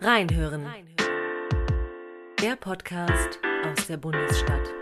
Reinhören. Der Podcast aus der Bundesstadt.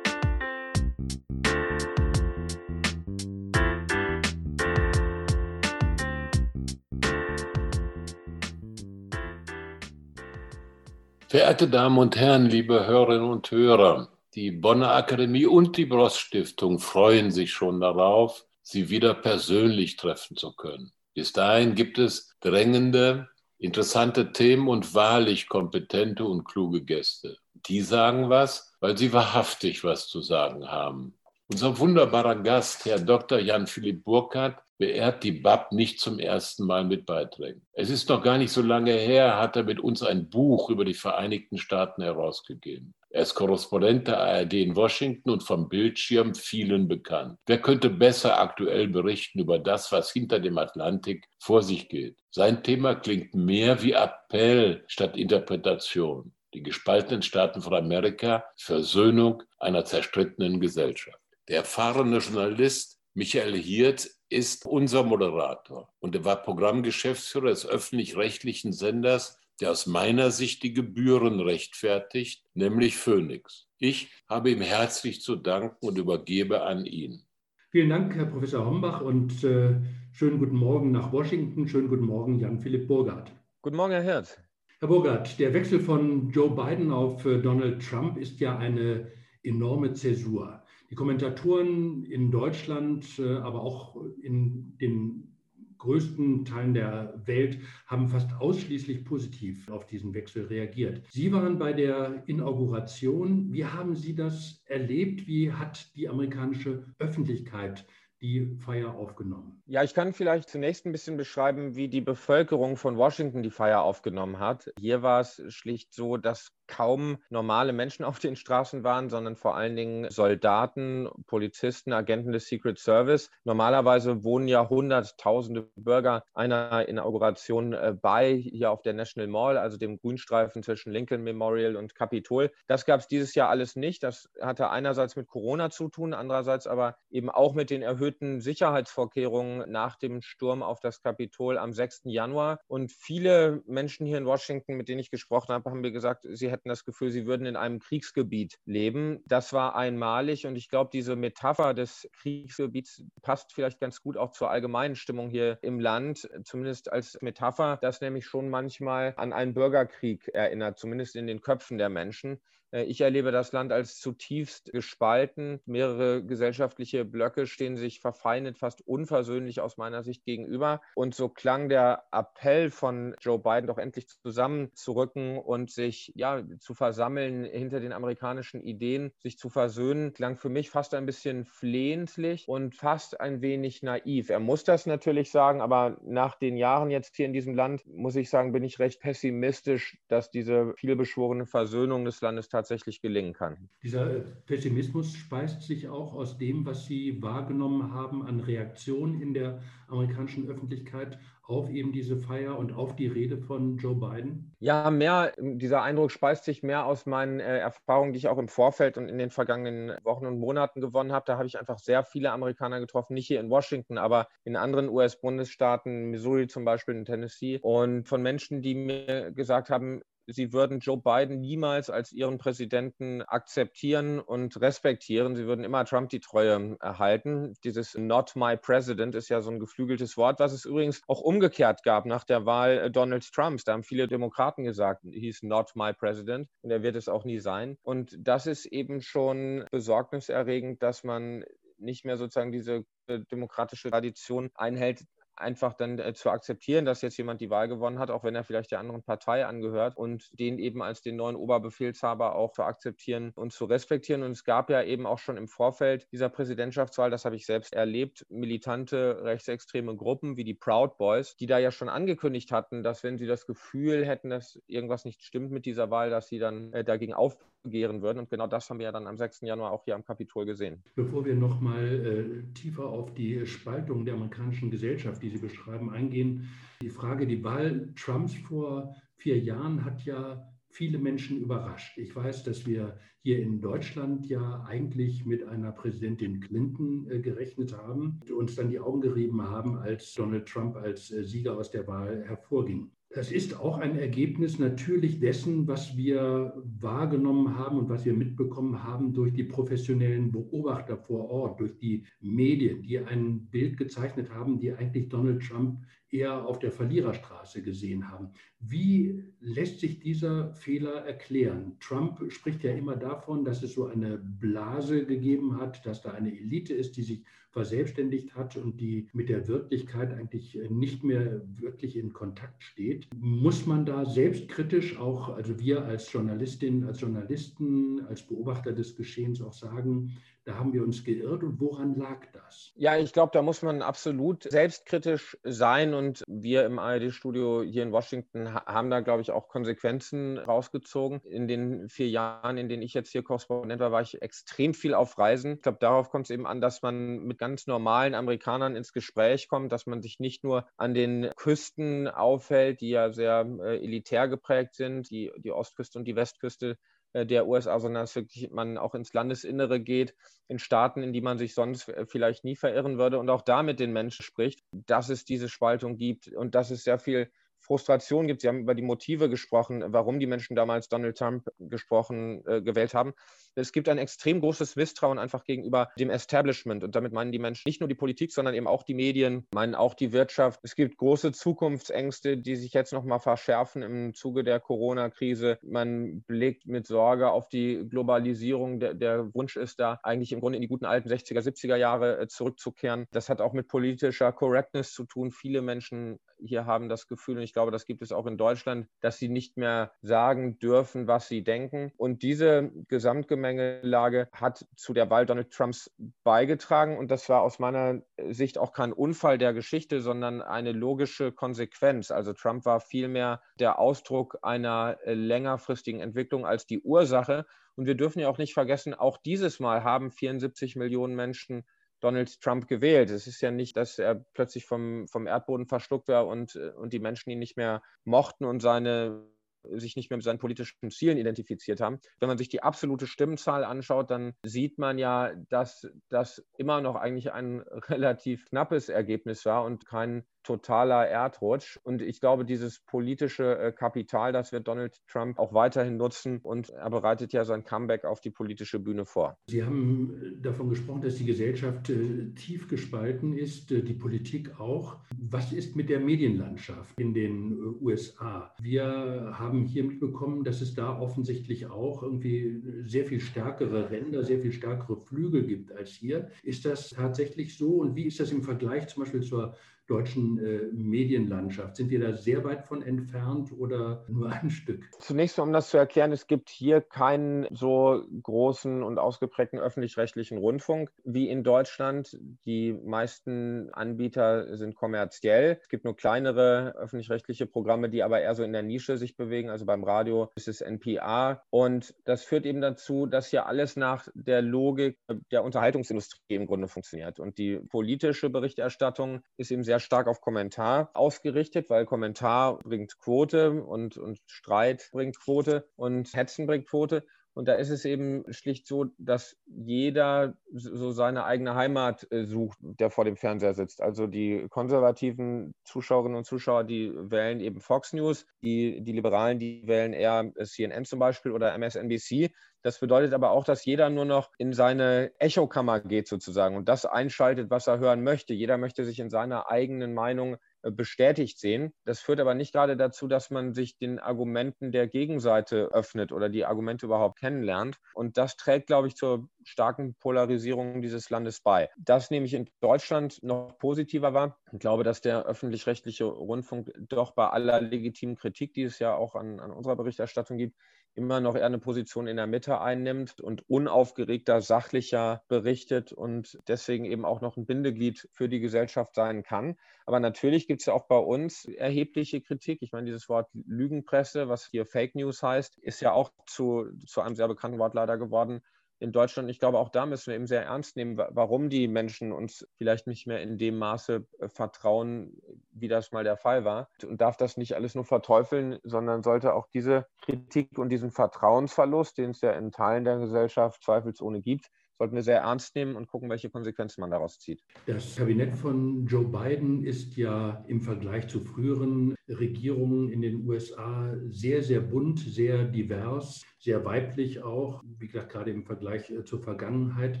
Verehrte Damen und Herren, liebe Hörerinnen und Hörer, die Bonner Akademie und die Bross Stiftung freuen sich schon darauf, Sie wieder persönlich treffen zu können. Bis dahin gibt es drängende, interessante Themen und wahrlich kompetente und kluge Gäste. Die sagen was, weil sie wahrhaftig was zu sagen haben. Unser wunderbarer Gast, Herr Dr. Jan-Philipp Burkhardt, beehrt die BAP nicht zum ersten Mal mit Beiträgen. Es ist noch gar nicht so lange her, hat er mit uns ein Buch über die Vereinigten Staaten herausgegeben. Er ist Korrespondent der ARD in Washington und vom Bildschirm vielen bekannt. Wer könnte besser aktuell berichten über das, was hinter dem Atlantik vor sich geht? Sein Thema klingt mehr wie Appell statt Interpretation. Die gespaltenen Staaten von Amerika, Versöhnung einer zerstrittenen Gesellschaft. Der erfahrene Journalist Michael Hirt ist unser Moderator und er war Programmgeschäftsführer des öffentlich-rechtlichen Senders der aus meiner Sicht die Gebühren rechtfertigt, nämlich Phoenix. Ich habe ihm herzlich zu danken und übergebe an ihn. Vielen Dank, Herr Professor Hombach, und äh, schönen guten Morgen nach Washington. Schönen guten Morgen, Jan-Philipp Burghardt. Guten Morgen, Herr Herz. Herr Burghardt, der Wechsel von Joe Biden auf äh, Donald Trump ist ja eine enorme Zäsur. Die Kommentatoren in Deutschland, äh, aber auch in den größten Teilen der Welt haben fast ausschließlich positiv auf diesen Wechsel reagiert. Sie waren bei der Inauguration. Wie haben Sie das erlebt? Wie hat die amerikanische Öffentlichkeit die Feier aufgenommen? Ja, ich kann vielleicht zunächst ein bisschen beschreiben, wie die Bevölkerung von Washington die Feier aufgenommen hat. Hier war es schlicht so, dass kaum normale Menschen auf den Straßen waren, sondern vor allen Dingen Soldaten, Polizisten, Agenten des Secret Service. Normalerweise wohnen ja hunderttausende Bürger einer Inauguration äh, bei, hier auf der National Mall, also dem Grünstreifen zwischen Lincoln Memorial und Capitol. Das gab es dieses Jahr alles nicht. Das hatte einerseits mit Corona zu tun, andererseits aber eben auch mit den erhöhten Sicherheitsvorkehrungen nach dem Sturm auf das Kapitol am 6. Januar. Und viele Menschen hier in Washington, mit denen ich gesprochen habe, haben mir gesagt, sie hätten hätten das Gefühl, sie würden in einem Kriegsgebiet leben. Das war einmalig und ich glaube, diese Metapher des Kriegsgebiets passt vielleicht ganz gut auch zur allgemeinen Stimmung hier im Land, zumindest als Metapher, das nämlich schon manchmal an einen Bürgerkrieg erinnert, zumindest in den Köpfen der Menschen. Äh, ich erlebe das Land als zutiefst gespalten. Mehrere gesellschaftliche Blöcke stehen sich verfeindet, fast unversöhnlich aus meiner Sicht gegenüber. Und so klang der Appell von Joe Biden doch endlich zusammenzurücken und sich ja zu versammeln hinter den amerikanischen Ideen, sich zu versöhnen, klang für mich fast ein bisschen flehentlich und fast ein wenig naiv. Er muss das natürlich sagen, aber nach den Jahren jetzt hier in diesem Land, muss ich sagen, bin ich recht pessimistisch, dass diese vielbeschworene Versöhnung des Landes tatsächlich gelingen kann. Dieser äh, Pessimismus speist sich auch aus dem, was Sie wahrgenommen haben an Reaktionen in der amerikanischen Öffentlichkeit auf eben diese Feier und auf die Rede von Joe Biden? Ja, mehr, dieser Eindruck speist sich mehr aus meinen äh, Erfahrungen, die ich auch im Vorfeld und in den vergangenen Wochen und Monaten gewonnen habe. Da habe ich einfach sehr viele Amerikaner getroffen, nicht hier in Washington, aber in anderen US-Bundesstaaten, Missouri zum Beispiel, in Tennessee, und von Menschen, die mir gesagt haben, sie würden Joe Biden niemals als ihren Präsidenten akzeptieren und respektieren. Sie würden immer Trump die Treue erhalten. Dieses Not my President ist ja so ein geflügeltes Wort, was es übrigens auch umgekehrt gab nach der Wahl äh, Donald Trumps. Da haben viele Demokraten gesagt, he's not my President und er wird es auch nie sein. Und das ist eben schon besorgniserregend, dass man nicht mehr sozusagen diese äh, demokratische Tradition einhält, einfach dann äh, zu akzeptieren, dass jetzt jemand die Wahl gewonnen hat, auch wenn er vielleicht der anderen Partei angehört und den eben als den neuen Oberbefehlshaber auch zu akzeptieren und zu respektieren. Und es gab ja eben auch schon im Vorfeld dieser Präsidentschaftswahl, das habe ich selbst erlebt, militante rechtsextreme Gruppen wie die Proud Boys, die da ja schon angekündigt hatten, dass wenn sie das Gefühl hätten, dass irgendwas nicht stimmt mit dieser Wahl, dass sie dann äh, dagegen aufbegehren würden. Und genau das haben wir ja dann am 6. Januar auch hier am Kapitol gesehen. Bevor wir nochmal äh, tiefer auf die Spaltung der amerikanischen Gesellschaft, die Sie beschreiben, eingehen. Die Frage, die Wahl Trumps vor vier Jahren hat ja viele Menschen überrascht. Ich weiß, dass wir hier in Deutschland ja eigentlich mit einer Präsidentin Clinton äh, gerechnet haben und uns dann die Augen gerieben haben, als Donald Trump als äh, Sieger aus der Wahl hervorging. Das ist auch ein Ergebnis natürlich dessen, was wir wahrgenommen haben und was wir mitbekommen haben durch die professionellen Beobachter vor Ort, durch die Medien, die ein Bild gezeichnet haben, die eigentlich Donald Trump eher auf der Verliererstraße gesehen haben. Wie lässt sich dieser Fehler erklären? Trump spricht ja immer davon, dass es so eine Blase gegeben hat, dass da eine Elite ist, die sich verselbstständigt hat und die mit der Wirklichkeit eigentlich nicht mehr wirklich in Kontakt steht. Muss man da selbstkritisch auch, also wir als Journalistinnen, als Journalisten, als Beobachter des Geschehens auch sagen, da haben wir uns geirrt und woran lag das? Ja, ich glaube, da muss man absolut selbstkritisch sein und wir im ARD-Studio hier in Washington haben da, glaube ich, auch Konsequenzen rausgezogen. In den vier Jahren, in denen ich jetzt hier Korrespondent war, war ich extrem viel auf Reisen. Ich glaube, darauf kommt es eben an, dass man mit ganz normalen Amerikanern ins Gespräch kommt, dass man sich nicht nur an den Küsten aufhält, die ja sehr äh, elitär geprägt sind, die, die Ostküste und die Westküste der USA, sondern dass wirklich man auch ins Landesinnere geht, in Staaten, in die man sich sonst äh, vielleicht nie verirren würde und auch da mit den Menschen spricht, dass es diese Spaltung gibt und dass es sehr viel Frustration gibt. Sie haben über die Motive gesprochen, warum die Menschen damals Donald Trump gesprochen, äh, gewählt haben. Es gibt ein extrem großes Misstrauen einfach gegenüber dem Establishment. Und damit meinen die Menschen nicht nur die Politik, sondern eben auch die Medien, meinen auch die Wirtschaft. Es gibt große Zukunftsängste, die sich jetzt nochmal verschärfen im Zuge der Corona-Krise. Man blickt mit Sorge auf die Globalisierung. Der, der, Wunsch ist da eigentlich im Grunde in die guten alten 60er, 70er Jahre äh, zurückzukehren. Das hat auch mit politischer Correctness zu tun. Viele Menschen hier haben das Gefühl, und ich glaube, das gibt es auch in Deutschland, dass sie nicht mehr sagen dürfen, was sie denken. Und diese Gesamtgemengelage hat zu der Wahl Donald Trumps beigetragen. Und das war aus meiner Sicht auch kein Unfall der Geschichte, sondern eine logische Konsequenz. Also Trump war vielmehr der Ausdruck einer längerfristigen Entwicklung als die Ursache. Und wir dürfen ja auch nicht vergessen, auch dieses Mal haben 74 Millionen Menschen Donald Trump gewählt. Es ist ja nicht, dass er plötzlich vom, vom Erdboden verschluckt war und, und die Menschen ihn nicht mehr mochten und seine sich nicht mehr mit seinen politischen Zielen identifiziert haben. Wenn man sich die absolute Stimmenzahl anschaut, dann sieht man ja, dass das immer noch eigentlich ein relativ knappes Ergebnis war und kein totaler Erdrutsch. Und ich glaube, dieses politische äh, Kapital, das wird Donald Trump auch weiterhin nutzen und er bereitet ja sein Comeback auf die politische Bühne vor. Sie haben äh, davon gesprochen, dass die Gesellschaft äh, tief gespalten ist, die Politik auch. Was ist mit der Medienlandschaft in den USA? Wir haben hier mitbekommen, dass es da offensichtlich auch irgendwie sehr viel stärkere Ränder, sehr viel stärkere Flügel gibt als hier. Ist das tatsächlich so? Und wie ist das im Vergleich zum Beispiel zur deutschen äh, Medienlandschaft? Sind wir da sehr weit von entfernt oder nur ein Stück? Zunächst mal, um das zu erklären, es gibt hier keinen so großen und ausgeprägten öffentlich-rechtlichen Rundfunk wie in Deutschland. Die meisten Anbieter sind kommerziell. Es gibt nur kleinere öffentlich-rechtliche Programme, die aber eher so in der Nische sich bewegen. Also beim Radio ist es NPR. Und das führt eben dazu, dass hier alles nach der Logik der Unterhaltungsindustrie im Grunde funktioniert. Und die politische Berichterstattung ist eben sehr sehr stark auf Kommentar ausgerichtet, weil Kommentar bringt Quote und, und Streit bringt Quote und Hetzen bringt Quote. Und da ist es eben schlicht so, dass jeder so seine eigene Heimat äh, sucht, der vor dem Fernseher sitzt. Also die konservativen Zuschauerinnen und Zuschauer, die wählen eben Fox News, die, die Liberalen, die wählen eher CNN zum Beispiel oder MSNBC. Das bedeutet aber auch, dass jeder nur noch in seine Echokammer geht sozusagen und das einschaltet, was er hören möchte. Jeder möchte sich in seiner eigenen Meinung äh, bestätigt sehen. Das führt aber nicht gerade dazu, dass man sich den Argumenten der Gegenseite öffnet oder die Argumente überhaupt kennenlernt. Und das trägt, glaube ich, zur starken Polarisierung dieses Landes bei. Das nehme ich in Deutschland noch positiver war. Ich glaube, dass der öffentlich-rechtliche Rundfunk doch bei aller legitimen Kritik, die es ja auch an, an unserer Berichterstattung gibt, immer noch eher eine Position in der Mitte einnimmt und unaufgeregter, sachlicher berichtet und deswegen eben auch noch ein Bindeglied für die Gesellschaft sein kann. Aber natürlich gibt es ja auch bei uns erhebliche Kritik. Ich meine, dieses Wort Lügenpresse, was hier Fake News heißt, ist ja auch zu, zu einem sehr bekannten Wort leider geworden in Deutschland. Ich glaube, auch da müssen wir eben sehr ernst nehmen, warum die Menschen uns vielleicht nicht mehr in dem Maße äh, vertrauen, wie das mal der Fall war. Und darf das nicht alles nur verteufeln, sondern sollte auch diese Kritik und diesen Vertrauensverlust, den es ja in Teilen der Gesellschaft zweifelsohne gibt, sollten wir sehr ernst nehmen und gucken, welche Konsequenzen man daraus zieht. Das Kabinett von Joe Biden ist ja im Vergleich zu früheren Regierungen in den USA sehr, sehr bunt, sehr divers, sehr weiblich auch, wie gesagt, gerade im Vergleich äh, zur Vergangenheit.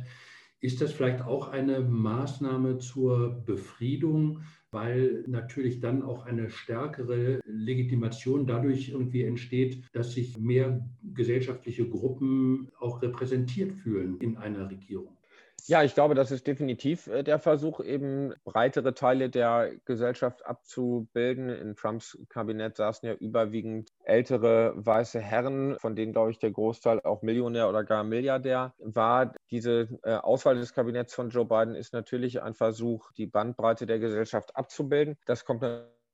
Ist das vielleicht auch eine Maßnahme zur Befriedung, weil natürlich dann auch eine stärkere Legitimation dadurch irgendwie entsteht, dass sich mehr gesellschaftliche Gruppen auch repräsentiert fühlen in einer Regierung? Ja, ich glaube, das ist definitiv äh, der Versuch, eben breitere Teile der Gesellschaft abzubilden. In Trumps Kabinett saßen ja überwiegend ältere weiße Herren, von denen, glaube ich, der Großteil auch Millionär oder gar Milliardär war. Diese äh, Auswahl des Kabinetts von Joe Biden ist natürlich ein Versuch, die Bandbreite der Gesellschaft abzubilden. Das kommt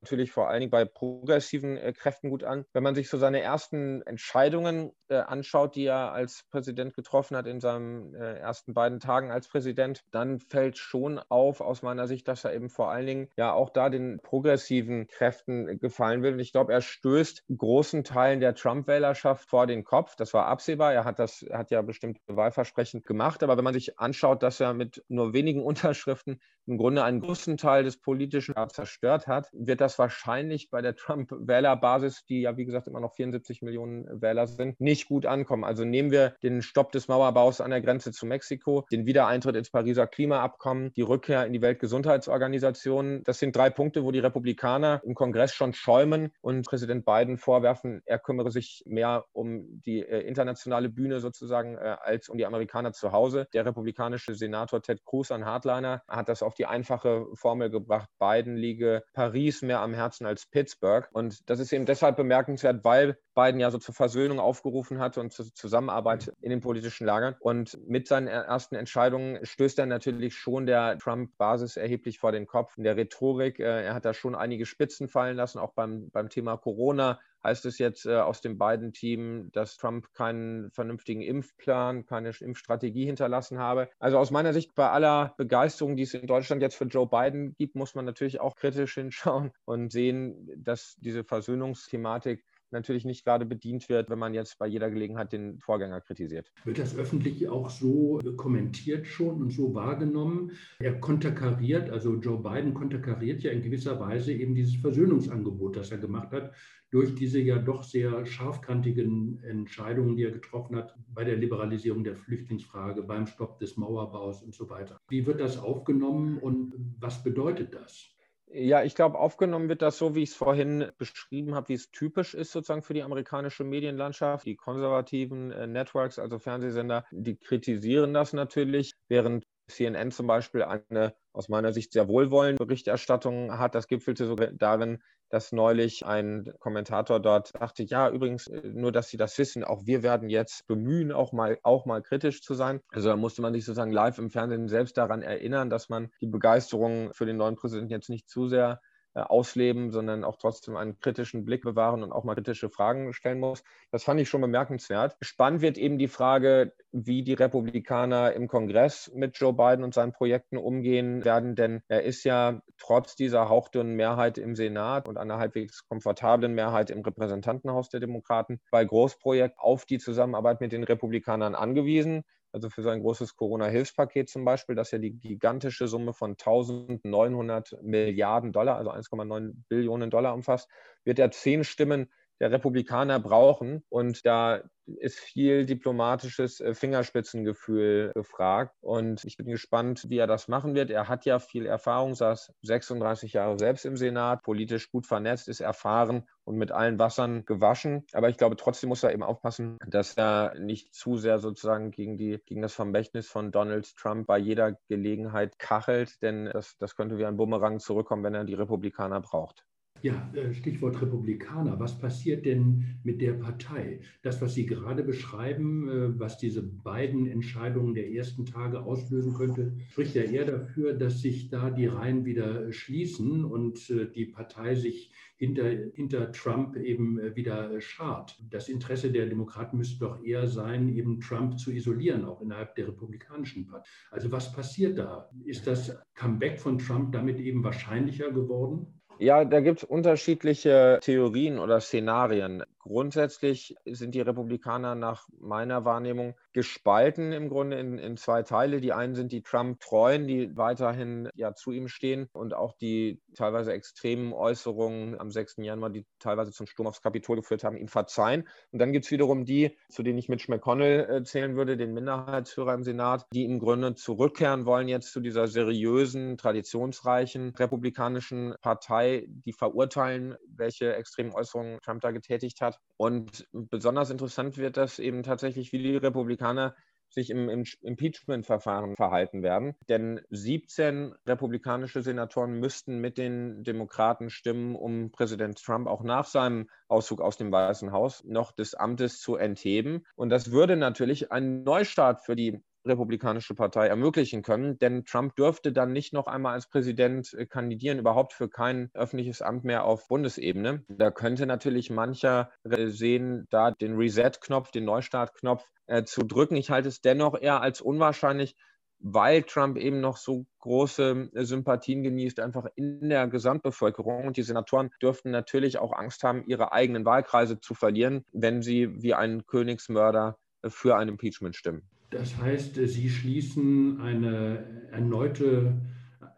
natürlich vor allen Dingen bei progressiven äh, Kräften gut an. Wenn man sich so seine ersten Entscheidungen äh, anschaut, die er als Präsident getroffen hat in seinen äh, ersten beiden Tagen als Präsident, dann fällt schon auf aus meiner Sicht, dass er eben vor allen Dingen ja auch da den progressiven Kräften gefallen will. Und ich glaube, er stößt großen Teilen der Trump-Wählerschaft vor den Kopf. Das war absehbar. Er hat das, hat ja bestimmte Wahlversprechen gemacht. Aber wenn man sich anschaut, dass er mit nur wenigen Unterschriften im Grunde einen großen Teil des politischen zerstört hat, wird das wahrscheinlich bei der Trump-Wählerbasis, die ja wie gesagt immer noch 74 Millionen Wähler sind, nicht gut ankommen. Also nehmen wir den Stopp des Mauerbaus an der Grenze zu Mexiko, den Wiedereintritt ins Pariser Klimaabkommen, die Rückkehr in die Weltgesundheitsorganisation. Das sind drei Punkte, wo die Republikaner im Kongress schon schäumen und Präsident Biden vorwerfen, er kümmere sich mehr um die äh, internationale Bühne sozusagen äh, als um die Amerikaner zu Hause. Der republikanische Senator Ted Cruz, ein Hardliner, hat das auf die einfache Formel gebracht, Biden liege Paris mehr am Herzen als Pittsburgh. Und das ist eben deshalb bemerkenswert, weil Biden ja so zur Versöhnung aufgerufen hat und zur Zusammenarbeit in den politischen Lagern. Und mit seinen ersten Entscheidungen stößt er natürlich schon der Trump-Basis erheblich vor den Kopf. In der Rhetorik, äh, er hat da schon einige Spitzen fallen lassen, auch beim, beim Thema Corona heißt es jetzt äh, aus dem beiden Team, dass Trump keinen vernünftigen Impfplan, keine Impfstrategie hinterlassen habe. Also aus meiner Sicht, bei aller Begeisterung, die es in Deutschland jetzt für Joe Biden gibt, muss man natürlich auch kritisch hinschauen und sehen, dass diese Versöhnungsthematik natürlich nicht gerade bedient wird, wenn man jetzt bei jeder Gelegenheit den Vorgänger kritisiert. Wird das öffentlich auch so kommentiert schon und so wahrgenommen? Er konterkariert, also Joe Biden konterkariert ja in gewisser Weise eben dieses Versöhnungsangebot, das er gemacht hat, durch diese ja doch sehr scharfkantigen Entscheidungen, die er getroffen hat bei der Liberalisierung der Flüchtlingsfrage, beim Stopp des Mauerbaus und so weiter. Wie wird das aufgenommen und was bedeutet das? Ja, ich glaube, aufgenommen wird das so, wie ich es vorhin beschrieben habe, wie es typisch ist sozusagen für die amerikanische Medienlandschaft. Die konservativen äh, Networks, also Fernsehsender, die kritisieren das natürlich, während CNN zum Beispiel eine aus meiner Sicht sehr wohlwollende Berichterstattung hat. Das gipfelte sogar darin, dass neulich ein Kommentator dort sagte, ja, übrigens, äh, nur dass Sie das wissen, auch wir werden jetzt bemühen, auch mal, auch mal kritisch zu sein. Also da musste man sich sozusagen live im Fernsehen selbst daran erinnern, dass man die Begeisterung für den neuen Präsidenten jetzt nicht zu sehr ausleben, sondern auch trotzdem einen kritischen Blick bewahren und auch mal kritische Fragen stellen muss. Das fand ich schon bemerkenswert. Spannend wird eben die Frage, wie die Republikaner im Kongress mit Joe Biden und seinen Projekten umgehen werden, denn er ist ja trotz dieser hauchdünnen Mehrheit im Senat und einer halbwegs komfortablen Mehrheit im Repräsentantenhaus der Demokraten bei Großprojekten auf die Zusammenarbeit mit den Republikanern angewiesen also für so ein großes Corona-Hilfspaket zum Beispiel, das ja die gigantische Summe von 1900 Milliarden Dollar, also 1,9 Billionen Dollar umfasst, wird er zehn Stimmen der Republikaner brauchen. Und da ist viel diplomatisches äh, Fingerspitzengefühl gefragt. Und ich bin gespannt, wie er das machen wird. Er hat ja viel Erfahrung, saß 36 Jahre selbst im Senat, politisch gut vernetzt, ist erfahren und mit allen Wassern gewaschen. Aber ich glaube, trotzdem muss er eben aufpassen, dass er nicht zu sehr sozusagen gegen, die, gegen das Vermächtnis von Donald Trump bei jeder Gelegenheit kachelt, denn das, das könnte wie ein Bumerang zurückkommen, wenn er die Republikaner braucht. Ja, äh, Stichwort Republikaner. Was passiert denn mit der Partei? Das, was Sie gerade beschreiben, äh, was diese beiden Entscheidungen der ersten Tage auslösen könnte, spricht ja eher dafür, dass sich da die Reihen wieder schließen und äh, die Partei sich hinter, hinter Trump eben wieder schart. Das Interesse der Demokraten müsste doch eher sein, eben Trump zu isolieren, auch innerhalb der Republikanischen Partei. Also was passiert da? Ist das Comeback von Trump damit eben wahrscheinlicher geworden? Ja, da gibt es unterschiedliche Theorien oder Szenarien. Grundsätzlich sind die Republikaner nach meiner Wahrnehmung gespalten im Grunde in, in zwei Teile. Die einen sind die Trump-Treuen, die weiterhin ja zu ihm stehen und auch die teilweise extremen Äußerungen am 6. Januar, die teilweise zum Sturm aufs Kapitol geführt haben, ihm verzeihen. Und dann gibt es wiederum die, zu denen ich Mitch McConnell äh, zählen würde, den Minderheitsführer im Senat, die im Grunde zurückkehren wollen jetzt zu dieser seriösen, traditionsreichen republikanischen Partei, die verurteilen, welche extremen Äußerungen Trump da getätigt hat. Und besonders interessant wird das eben tatsächlich, wie die Republikaner sich im, im Impeachment-Verfahren verhalten werden. Denn 17 republikanische Senatoren müssten mit den Demokraten stimmen, um Präsident Trump auch nach seinem Auszug aus dem Weißen Haus noch des Amtes zu entheben. Und das würde natürlich einen Neustart für die Republikanische Partei ermöglichen können. Denn Trump dürfte dann nicht noch einmal als Präsident äh, kandidieren, überhaupt für kein öffentliches Amt mehr auf Bundesebene. Da könnte natürlich mancher äh, sehen, da den Reset-Knopf, den Neustart-Knopf äh, zu drücken. Ich halte es dennoch eher als unwahrscheinlich, weil Trump eben noch so große äh, Sympathien genießt, einfach in der Gesamtbevölkerung. Und die Senatoren dürften natürlich auch Angst haben, ihre eigenen Wahlkreise zu verlieren, wenn sie wie ein Königsmörder für ein Impeachment stimmen. Das heißt, Sie schließen eine erneute,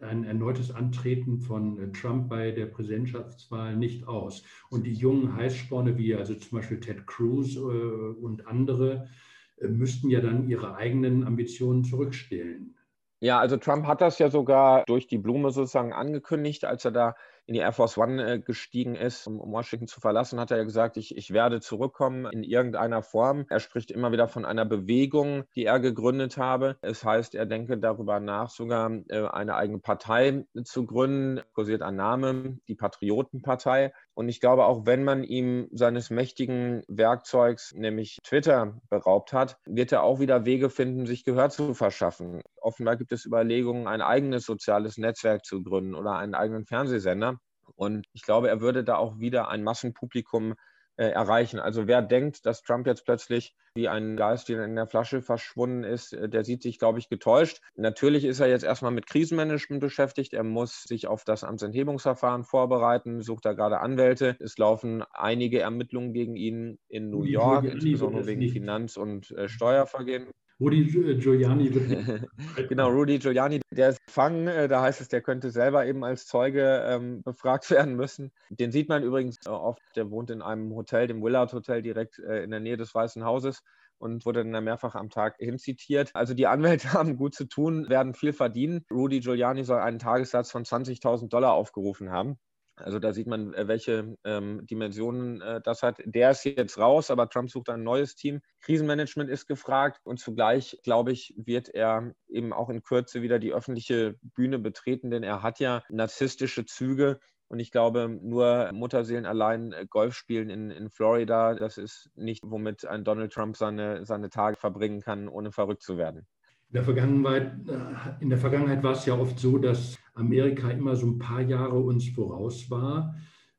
ein erneutes Antreten von Trump bei der Präsidentschaftswahl nicht aus. Und die jungen Heißsporne wie also zum Beispiel Ted Cruz äh, und andere äh, müssten ja dann ihre eigenen Ambitionen zurückstellen. Ja, also Trump hat das ja sogar durch die Blume sozusagen angekündigt, als er da in die Air Force One äh, gestiegen ist, um, Washington zu verlassen, hat er ja gesagt, ich, ich werde zurückkommen in irgendeiner Form. Er spricht immer wieder von einer Bewegung, die er gegründet habe. Es heißt, er denke darüber nach, sogar äh, eine eigene Partei zu gründen. Kursiert ein Name, die Patriotenpartei. Und ich glaube, auch wenn man ihm seines mächtigen Werkzeugs, nämlich Twitter, beraubt hat, wird er auch wieder Wege finden, sich Gehör zu verschaffen. Offenbar gibt es Überlegungen, ein eigenes soziales Netzwerk zu gründen oder einen eigenen Fernsehsender. Und ich glaube, er würde da auch wieder ein Massenpublikum äh, erreichen. Also wer denkt, dass Trump jetzt plötzlich wie ein Geist, der in der Flasche verschwunden ist, äh, der sieht sich, glaube ich, getäuscht. Natürlich ist er jetzt erstmal mit Krisenmanagement beschäftigt. Er muss sich auf das Amtsenthebungsverfahren vorbereiten, sucht da gerade Anwälte. Es laufen einige Ermittlungen gegen ihn in New York, insbesondere wegen Finanz- und äh, Steuervergehen. Rudy äh, Giuliani. genau, Rudy Giuliani, der ist gefangen. Äh, da heißt es, der könnte selber eben als Zeuge ähm, befragt werden müssen. Den sieht man übrigens äh, oft. Der wohnt in einem Hotel, dem Willard Hotel, direkt äh, in der Nähe des Weißen Hauses und wurde dann mehrfach am Tag hinzitiert. Also die Anwälte haben gut zu tun, werden viel verdienen. Rudy Giuliani soll einen Tagessatz von 20.000 Dollar aufgerufen haben. Also da sieht man, äh, welche ähm, Dimensionen äh, das hat. Der ist jetzt raus, aber Trump sucht ein neues Team. Krisenmanagement ist gefragt und zugleich, glaube ich, wird er eben auch in Kürze wieder die öffentliche Bühne betreten, denn er hat ja narzisstische Züge. Und ich glaube, nur Mutterseelen allein äh, Golf spielen in, in Florida, das ist nicht, womit ein Donald Trump seine, seine Tage verbringen kann, ohne verrückt zu werden. In der, Vergangenheit, äh, in der Vergangenheit war es ja oft so, dass Amerika immer so ein paar Jahre uns voraus war.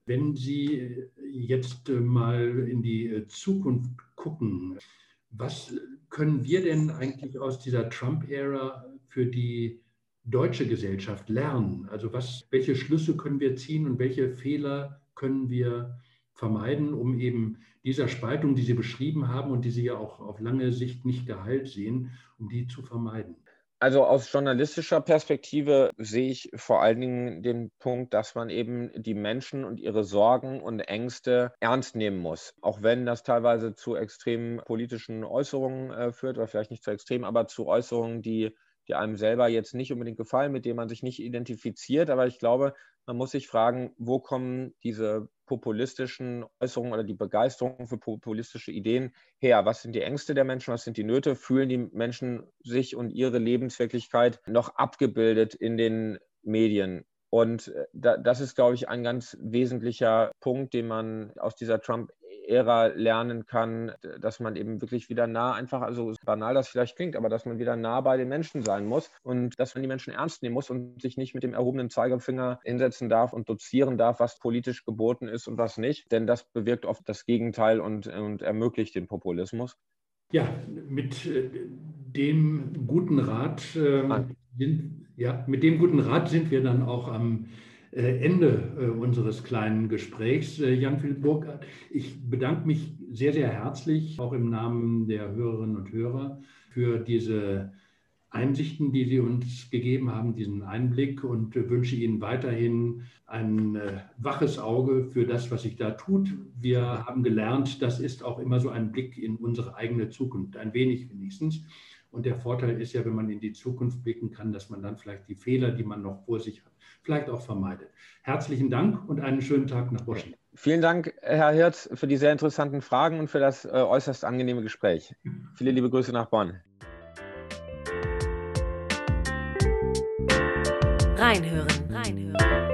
Wenn Sie jetzt mal in die Zukunft gucken, was können wir denn eigentlich aus dieser Trump-Ära für die deutsche Gesellschaft lernen? Also was, welche Schlüsse können wir ziehen und welche Fehler können wir vermeiden, um eben dieser Spaltung, die Sie beschrieben haben und die Sie ja auch auf lange Sicht nicht geheilt sehen, um die zu vermeiden? Also aus journalistischer Perspektive sehe ich vor allen Dingen den Punkt, dass man eben die Menschen und ihre Sorgen und Ängste ernst nehmen muss. Auch wenn das teilweise zu extremen politischen Äußerungen äh, führt, oder vielleicht nicht zu extrem, aber zu Äußerungen, die, die einem selber jetzt nicht unbedingt gefallen, mit denen man sich nicht identifiziert. Aber ich glaube, man muss sich fragen, wo kommen diese populistischen Äußerungen oder die Begeisterung für populistische Ideen her? Was sind die Ängste der Menschen? Was sind die Nöte? Fühlen die Menschen sich und ihre Lebenswirklichkeit noch abgebildet in den Medien? Und äh, das ist, glaube ich, ein ganz wesentlicher Punkt, den man aus dieser Trump Ära lernen kann, dass man eben wirklich wieder nah, einfach, also banal das vielleicht klingt, aber dass man wieder nah bei den Menschen sein muss und dass man die Menschen ernst nehmen muss und sich nicht mit dem erhobenen Zeigefinger hinsetzen darf und dozieren darf, was politisch geboten ist und was nicht. Denn das bewirkt oft das Gegenteil und, und ermöglicht den Populismus. Ja, mit äh, dem guten Rat äh, sind, ja, mit dem guten Rat sind wir dann auch am Ende unseres kleinen Gesprächs, Jan-Philipp Burkhardt. Ich bedanke mich sehr, sehr herzlich, auch im Namen der Hörerinnen und Hörer, für diese Einsichten, die Sie uns gegeben haben, diesen Einblick und wünsche Ihnen weiterhin ein äh, waches Auge für das, was sich da tut. Wir haben gelernt, das ist auch immer so ein Blick in unsere eigene Zukunft, ein wenig wenigstens. Und der Vorteil ist ja, wenn man in die Zukunft blicken kann, dass man dann vielleicht die Fehler, die man noch vor sich hat, vielleicht auch vermeidet. Herzlichen Dank und einen schönen Tag nach Washington. Vielen Dank, Herr Hirz, für die sehr interessanten Fragen und für das äh, äußerst angenehme Gespräch. Viele liebe Grüße nach Bonn. Reinhören, reinhören.